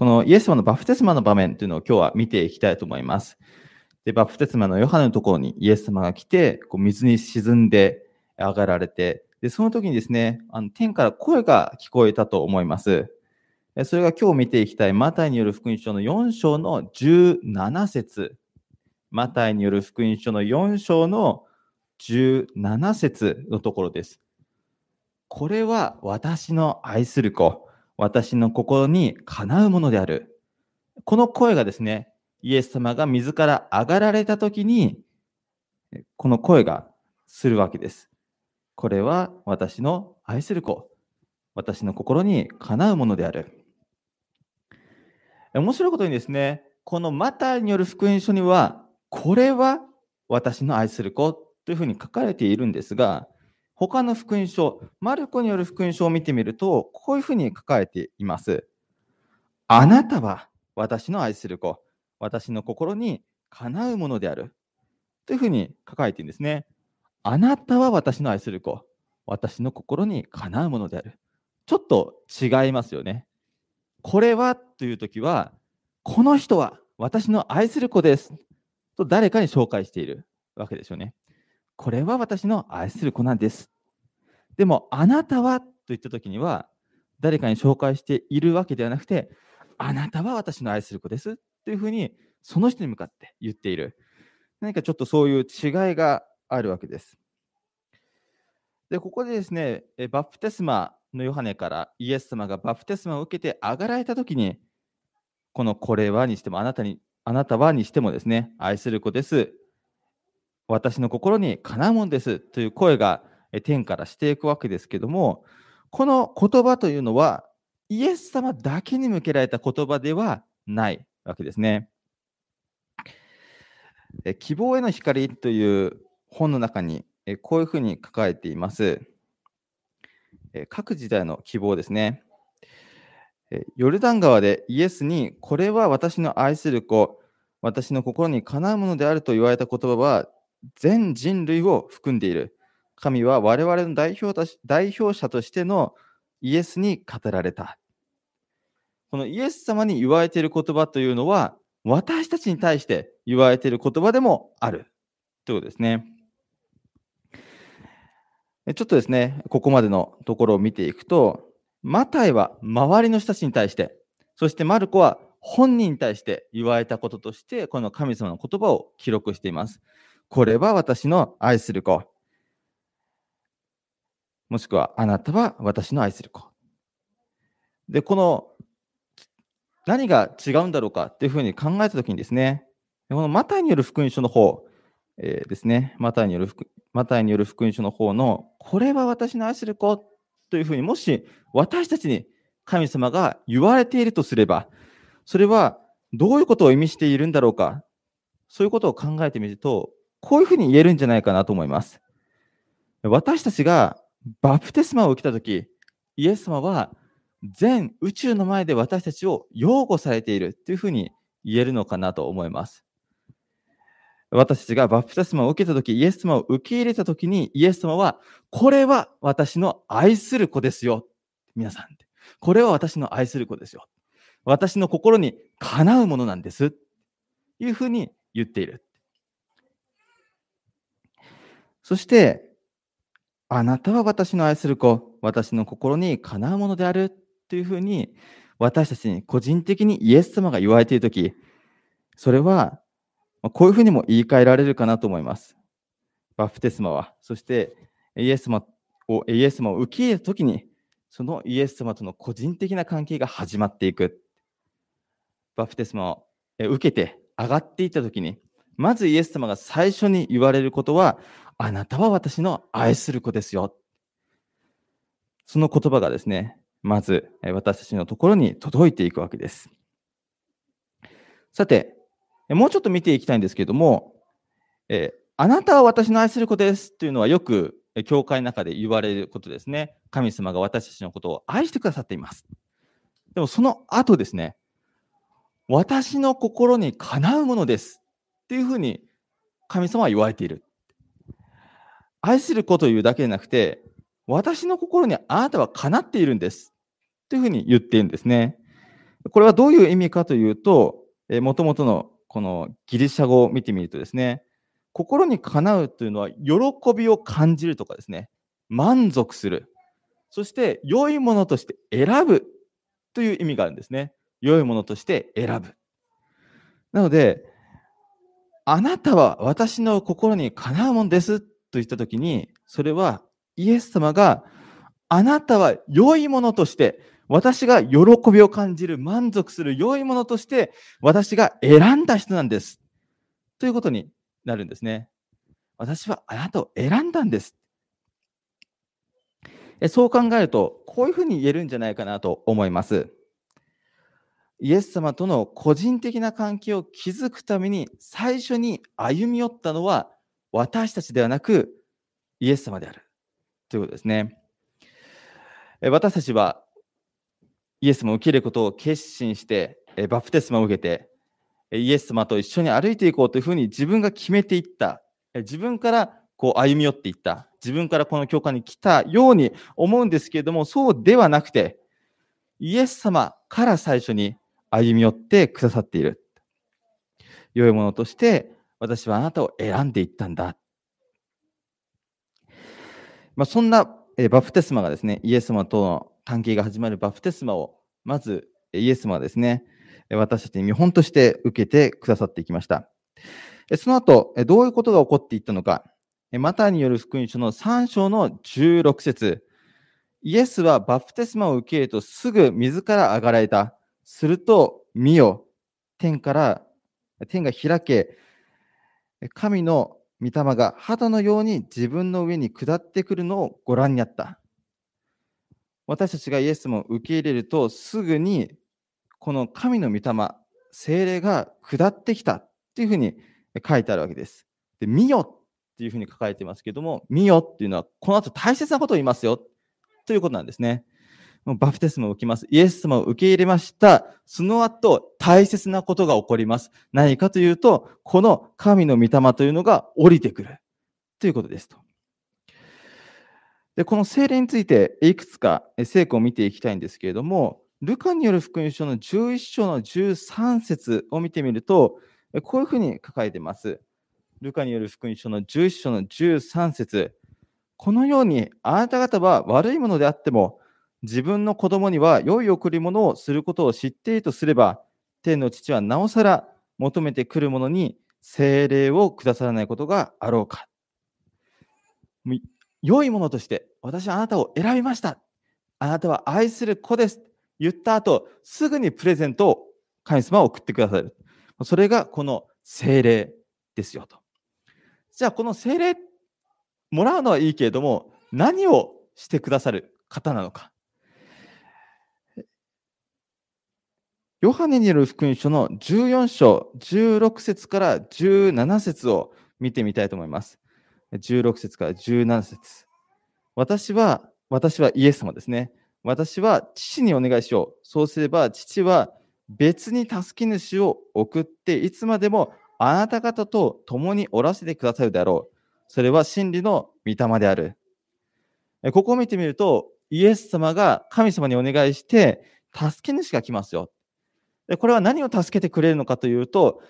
このイエス様のバプテスマの場面というのを今日は見ていきたいと思います。で、バプテスマのヨハネのところにイエス様が来て、こう水に沈んで上がられて、で、その時にですね、あの天から声が聞こえたと思います。それが今日見ていきたいマタイによる福音書の4章の17節マタイによる福音書の4章の17節のところです。これは私の愛する子、私の心にかなうものである。この声がですね、イエス様が自ら上がられたときに、この声がするわけです。これは私の愛する子、私の心にかなうものである。面白いことにですね、このマタイによる福音書には、これは私の愛する子というふうに書かれているんですが、他の福音書、マルコによる福音書を見てみると、こういうふうに書かれています。あなたは私の愛する子、私の心にかなうものである。というふうに書かれているんですね。あなたは私の愛する子、私の心にかなうものである。ちょっと違いますよね。これはというときは、この人は私の愛する子ですと誰かに紹介しているわけですよね。これは私の愛する子なんです。でも、あなたは？と言ったときには、誰かに紹介しているわけではなくて、あなたは私の愛する子ですというふうに、その人に向かって言っている。何かちょっとそういう違いがあるわけです。で、ここでですね、バプテスマのヨハネからイエス様がバプテスマを受けて上がられたときに、このこれはにしても、あなたに、あなたはにしてもですね、愛する子です。私の心にかなうもんですという声が天からしていくわけですけども、この言葉というのは、イエス様だけに向けられた言葉ではないわけですね。希望への光という本の中にこういうふうに書かれています。各時代の希望ですね。ヨルダン川でイエスに、これは私の愛する子、私の心にかなうものであると言われた言葉は、全人類を含んでいる。神は我々の代表代表者としてのイエスに語られた。このイエス様に言われている言葉というのは、私たちに対して言われている言葉でもあるということですね。ちょっとですね、ここまでのところを見ていくと、マタイは周りの人たちに対して、そしてマルコは本人に対して言われたこととして、この神様の言葉を記録しています。これは私の愛する子。もしくは、あなたは私の愛する子。で、この、何が違うんだろうかっていうふうに考えたときにですね、このマタイによる福音書の方、えー、ですね、マタイによる福マタイによる福音書の方の、これは私の愛する子というふうに、もし私たちに神様が言われているとすれば、それはどういうことを意味しているんだろうか、そういうことを考えてみると、こういうふうに言えるんじゃないかなと思います。私たちがバプテスマを受けたとき、イエス様は全宇宙の前で私たちを擁護されているというふうに言えるのかなと思います。私たちがバプテスマを受けたとき、イエス様を受け入れたときに、イエス様は、これは私の愛する子ですよ。皆さん。これは私の愛する子ですよ。私の心にかなうものなんです。いうふうに言っている。そして、あなたは私の愛する子、私の心にかなうものであるというふうに、私たちに個人的にイエス様が言われているとき、それはこういうふうにも言い換えられるかなと思います。バプテスマは、そしてイエス様をイエス様を受け入れたときに、そのイエス様との個人的な関係が始まっていく。バプテスマを受けて上がっていったときに、まずイエス様が最初に言われることは、あなたは私の愛する子ですよ。その言葉がですね、まず私たちのところに届いていくわけです。さて、もうちょっと見ていきたいんですけれども、えあなたは私の愛する子ですというのはよく教会の中で言われることですね。神様が私たちのことを愛してくださっています。でもその後ですね、私の心にかなうものですっていうふうに神様は言われている。愛する子というだけでなくて、私の心にあなたはかなっているんです。というふうに言っているんですね。これはどういう意味かというと、もともとのこのギリシャ語を見てみるとですね、心にかなうというのは、喜びを感じるとかですね、満足する、そして良いものとして選ぶという意味があるんですね。良いものとして選ぶ。なので、あなたは私の心にかなうものですと言ったときに、それはイエス様があなたは良いものとして、私が喜びを感じる、満足する良いものとして、私が選んだ人なんです。ということになるんですね。私はあなたを選んだんです。そう考えると、こういうふうに言えるんじゃないかなと思います。イエス様との個人的な関係を築くために最初に歩み寄ったのは私たちではなくイエス様である。ということですね。私たちはイエス様を受けることを決心してバプテスマを受けてイエス様と一緒に歩いていこうというふうに自分が決めていった。自分からこう歩み寄っていった。自分からこの教会に来たように思うんですけれどもそうではなくてイエス様から最初に歩み寄ってくださっている。良いものとして私はあなたを選んでいったんだ。まあ、そんなバプテスマがですね、イエス様との関係が始まるバプテスマを、まずイエス様はですね、私たちに見本として受けてくださっていきました。その後、どういうことが起こっていったのか、マターによる福音書の3章の16節イエスはバプテスマを受けるとすぐ水から上がられた。すると、見よ、天から、天が開け、神の御霊が肌のように自分の上に下ってくるのをご覧になった。私たちがイエスも受け入れると、すぐにこの神の御霊、精霊が下ってきたっていうふうに書いてあるわけです。で、見よっていうふうに書かれていますけども、見よっていうのはこの後大切なことを言いますよということなんですね。バプテスマを受けます。イエス様を受け入れました。その後、大切なことが起こります。何かというと、この神の御霊というのが降りてくる。ということですと。で、この精霊について、いくつか聖句を見ていきたいんですけれども、ルカによる福音書の11章の13節を見てみると、こういうふうに書かれています。ルカによる福音書の11章の13節このように、あなた方は悪いものであっても、自分の子供には良い贈り物をすることを知っているとすれば、天の父はなおさら求めてくるものに精霊をくださらないことがあろうか。良いものとして、私はあなたを選びました。あなたは愛する子です。言った後、すぐにプレゼントを神様は送ってくださる。それがこの精霊ですよと。じゃあ、この精霊、もらうのはいいけれども、何をしてくださる方なのか。ヨハネによる福音書の14章、16節から17節を見てみたいと思います。16節から17節私は、私はイエス様ですね。私は父にお願いしよう。そうすれば父は別に助け主を送っていつまでもあなた方と共におらせてくださるであろう。それは真理の御霊である。ここを見てみると、イエス様が神様にお願いして、助け主が来ますよ。でこれは何を助けてくれるのかというと、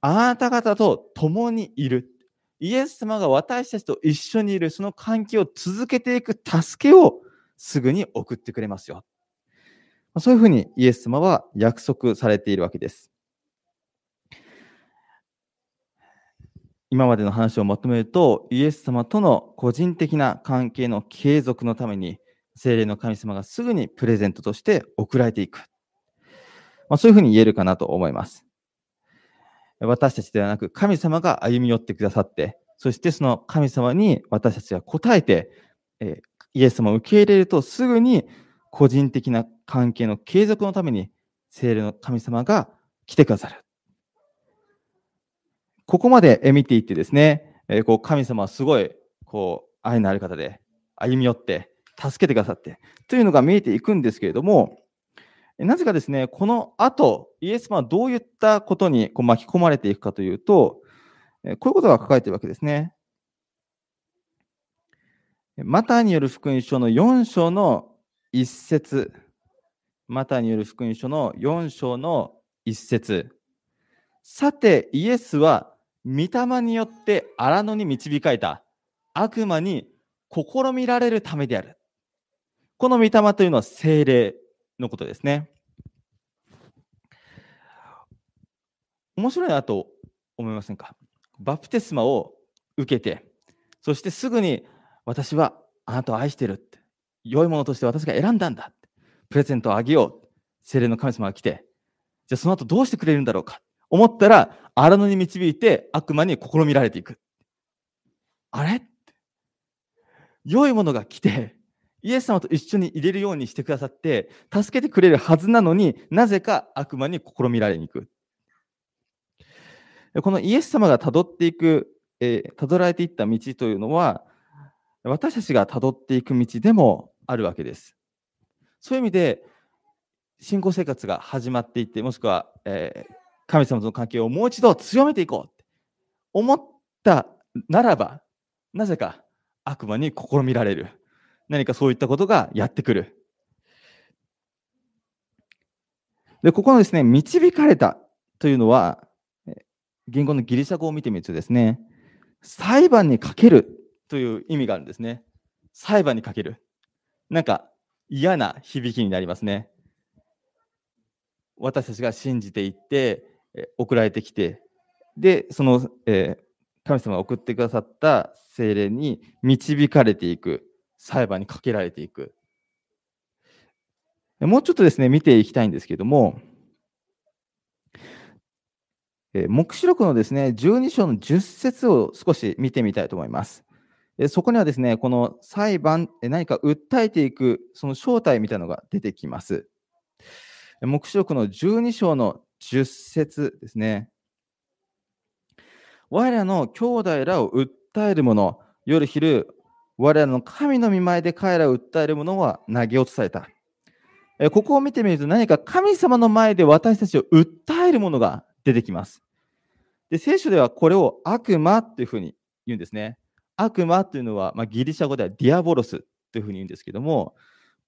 あなた方と共にいる。イエス様が私たちと一緒にいる、その関係を続けていく助けをすぐに送ってくれますよ。そういうふうにイエス様は約束されているわけです。今までの話をまとめると、イエス様との個人的な関係の継続のために、精霊の神様がすぐにプレゼントとして送られていく。まあ、そういうふうに言えるかなと思います。私たちではなく、神様が歩み寄ってくださって、そしてその神様に私たちは答えて、えイエス様を受け入れるとすぐに個人的な関係の継続のために聖霊の神様が来てくださる。ここまで見ていってですね、えこう神様はすごいこう愛のある方で歩み寄って助けてくださってというのが見えていくんですけれども、なぜかですね、この後、イエス様はどういったことにこう巻き込まれていくかというと、こういうことが書かれているわけですね。マターによる福音書の4章の一節マタイによる福音書の4章の一節さて、イエスは御霊によって荒野に導かれた悪魔に試みられるためである。この御霊というのは精霊のことですね。面白いなと思いませんか？バプテスマを受けて、そしてすぐに私はあなたを愛してるって、良いものとして私が選んだんだって、プレゼントをあげよう。精霊の神様が来て、じゃあその後どうしてくれるんだろうか。思ったら、荒野に導いて悪魔に試みられていく。あれ良いものが来て、イエス様と一緒に入れるようにしてくださって、助けてくれるはずなのになぜか悪魔に試みられに行く。このイエス様が辿っていく、えー、辿られていった道というのは、私たちが辿っていく道でもあるわけです。そういう意味で、信仰生活が始まっていって、もしくは、えー、神様との関係をもう一度強めていこうって思ったならば、なぜか悪魔に試みられる。何かそういったことがやってくる。で、ここのですね、導かれたというのは、言語のギリシャ語を見てみるとですね、裁判にかけるという意味があるんですね。裁判にかける。なんか嫌な響きになりますね。私たちが信じていって、送られてきて、で、その、えー、神様が送ってくださった精霊に導かれていく、裁判にかけられていく。もうちょっとですね、見ていきたいんですけども、黙示録のですね、12章の10節を少し見てみたいと思います。そこにはですね、この裁判、何か訴えていく、その正体みたいなのが出てきます。黙示録の12章の10節ですね。我らの兄弟らを訴える者、夜昼、我らの神の見前で彼らを訴える者は投げ落とされた。ここを見てみると何か神様の前で私たちを訴えるものが出てきます。で、聖書ではこれを悪魔というふうに言うんですね。悪魔というのは、まあ、ギリシャ語ではディアボロスというふうに言うんですけども、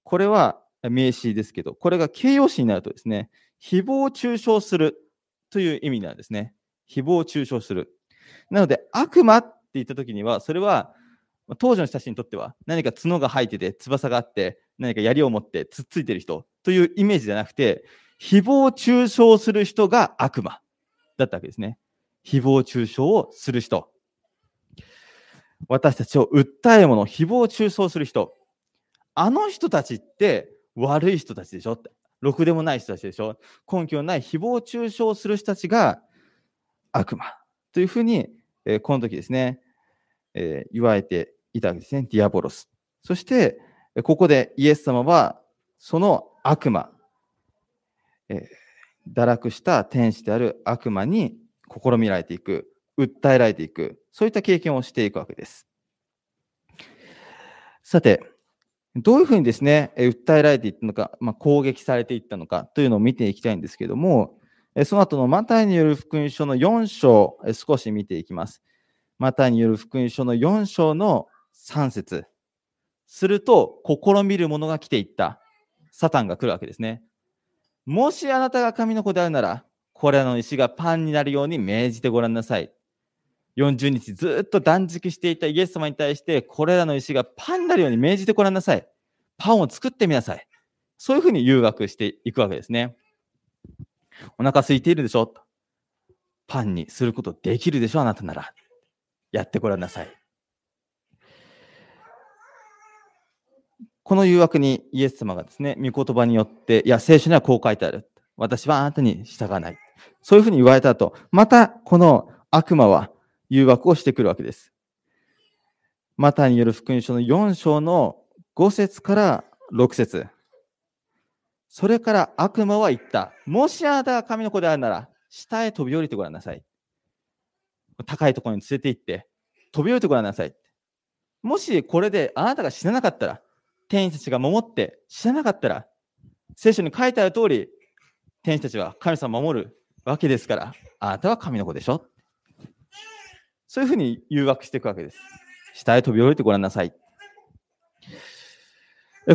これは名詞ですけど、これが形容詞になるとですね、誹謗中傷するという意味なんですね。誹謗中傷する。なので、悪魔って言った時には、それは当時の人たちにとっては何か角が生えてて、翼があって、何か槍を持ってつっついてる人というイメージじゃなくて、誹謗中傷する人が悪魔だったわけですね。誹謗中傷をする人。私たちを訴える者、誹謗中傷する人。あの人たちって悪い人たちでしょって。ろくでもない人たちでしょ根拠のない誹謗中傷する人たちが悪魔というふうに、えー、この時ですね、えー、言われていたわけですね。ディアボロス。そして、ここでイエス様はその悪魔、えー、堕落した天使である悪魔に試みられていく、訴えられていく、そういった経験をしていくわけです。さて、どういうふうにですね、訴えられていったのか、まあ、攻撃されていったのかというのを見ていきたいんですけども、その後のマタイによる福音書の4章、少し見ていきます。マタイによる福音書の4章の3節すると、試みる者が来ていった。サタンが来るわけですね。もしあなたが神の子であるなら、これらの石がパンになるように命じてごらんなさい。40日ずっと断食していたイエス様に対して、これらの石がパンになるように命じてごらんなさい。パンを作ってみなさい。そういうふうに誘惑していくわけですね。お腹空いているでしょ？パンにすることできるでしょ？あなたなら。やってごらんなさい。この誘惑にイエス様がですね、御言葉によって、いや、聖書にはこう書いてある。私はあなたに従わない。そういうふうに言われた後、またこの悪魔は誘惑をしてくるわけです。マタイによる福音書の4章の5節から6節それから悪魔は言った。もしあなたが神の子であるなら、下へ飛び降りてごらんなさい。高いところに連れて行って、飛び降りてごらんなさい。もしこれであなたが死ななかったら、天使たちが守って死ななかったら、聖書に書いてある通り、天使たちは神様を守るわけですから、あなたは神の子でしょそういうふうに誘惑していくわけです。下へ飛び降りてごらんなさい。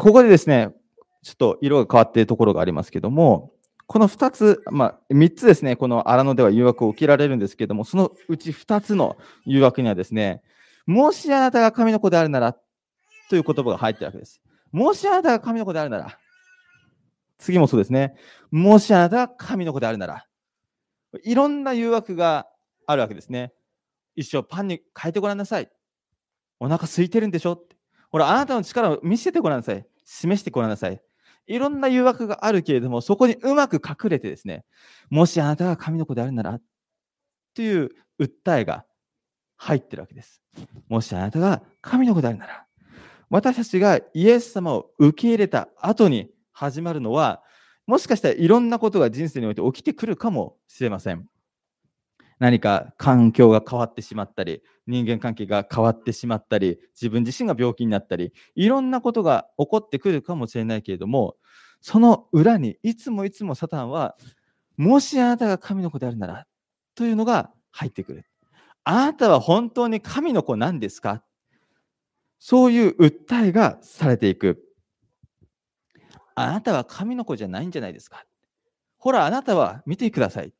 ここでですね、ちょっと色が変わっているところがありますけども、この2つ、まあ、3つですね、この荒野では誘惑を受けられるんですけども、そのうち2つの誘惑にはですね、もしあなたが神の子であるならという言葉が入ってるわけです。もしあなたが神の子であるなら、次もそうですね。もしあなたが神の子であるなら、いろんな誘惑があるわけですね。一生パンに変えてごらんなさい。お腹空いてるんでしょってほら、あなたの力を見せてごらんなさい。示してごらんなさい。いろんな誘惑があるけれども、そこにうまく隠れてですね、もしあなたが神の子であるなら、という訴えが入ってるわけです。もしあなたが神の子であるなら、私たちがイエス様を受け入れた後に始まるのは、もしかしたらいろんなことが人生において起きてくるかもしれません。何か環境が変わってしまったり、人間関係が変わってしまったり、自分自身が病気になったり、いろんなことが起こってくるかもしれないけれども、その裏にいつもいつもサタンは、もしあなたが神の子であるなら、というのが入ってくる。あなたは本当に神の子なんですかそういう訴えがされていく。あなたは神の子じゃないんじゃないですか。ほら、あなたは見てください。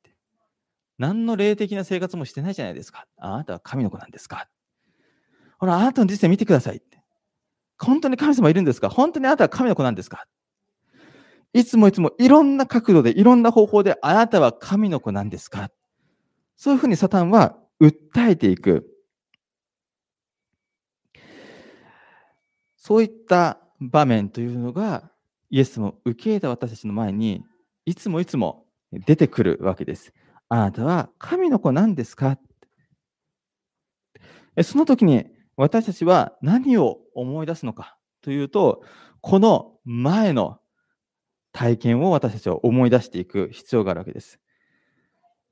何の霊的な生活もしてないじゃないですか。あなたは神の子なんですか。ほら、あなたの人生見てくださいって。本当に神様いるんですか本当にあなたは神の子なんですかいつもいつもいろんな角度でいろんな方法であなたは神の子なんですかそういうふうにサタンは訴えていく。そういった場面というのがイエスも受け入れた私たちの前にいつもいつも出てくるわけです。あなたは神の子なんですか？その時に私たちは何を思い出すのか？というと、この前の体験を私たちは思い出していく必要があるわけです。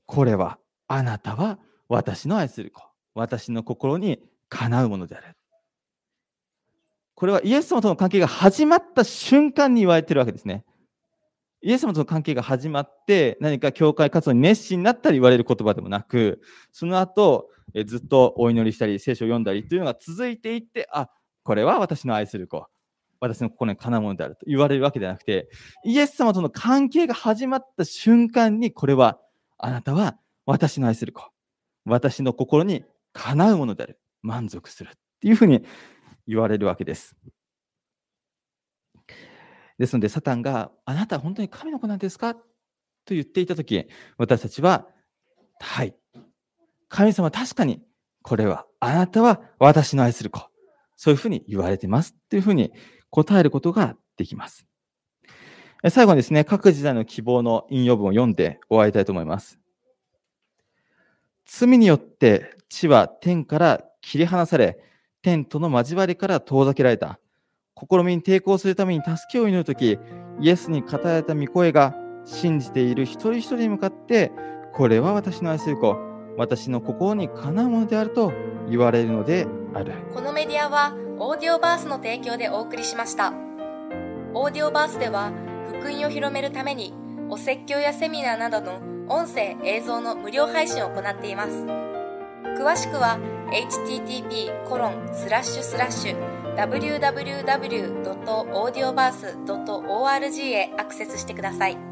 これは、あなたは私の愛する子、私の心にかなうものである。これはイエス様との関係が始まった瞬間に言われてるわけですね。イエス様との関係が始まって、何か教会活動に熱心になったり言われる言葉でもなく、その後、えずっとお祈りしたり、聖書を読んだりというのが続いていって、あ、これは私の愛する子、私の心にかなうものであると言われるわけではなくて、イエス様との関係が始まった瞬間に、これは、あなたは私の愛する子、私の心にかなうものである、満足するっていうふうに言われるわけです。ですので、サタンがあなたは本当に神の子なんですか？と言っていたとき、私たちは、はい。神様確かに、これは、あなたは私の愛する子。そういうふうに言われてます。というふうに答えることができます。最後にですね、各時代の希望の引用文を読んで終わりたいと思います。罪によって地は天から切り離され、天との交わりから遠ざけられた。試みに抵抗するために助けを祈るとき、イエスに語られた御声が信じている一人一人に向かって、これは私の愛する子、私の心にかなうものであると言われるのである。このメディアは、オーディオバースの提供でお送りしました。オーディオバースでは、福音を広めるために、お説教やセミナーなどの音声、映像の無料配信を行っています。詳しくは、http://www.audioverse.org へアクセスしてください。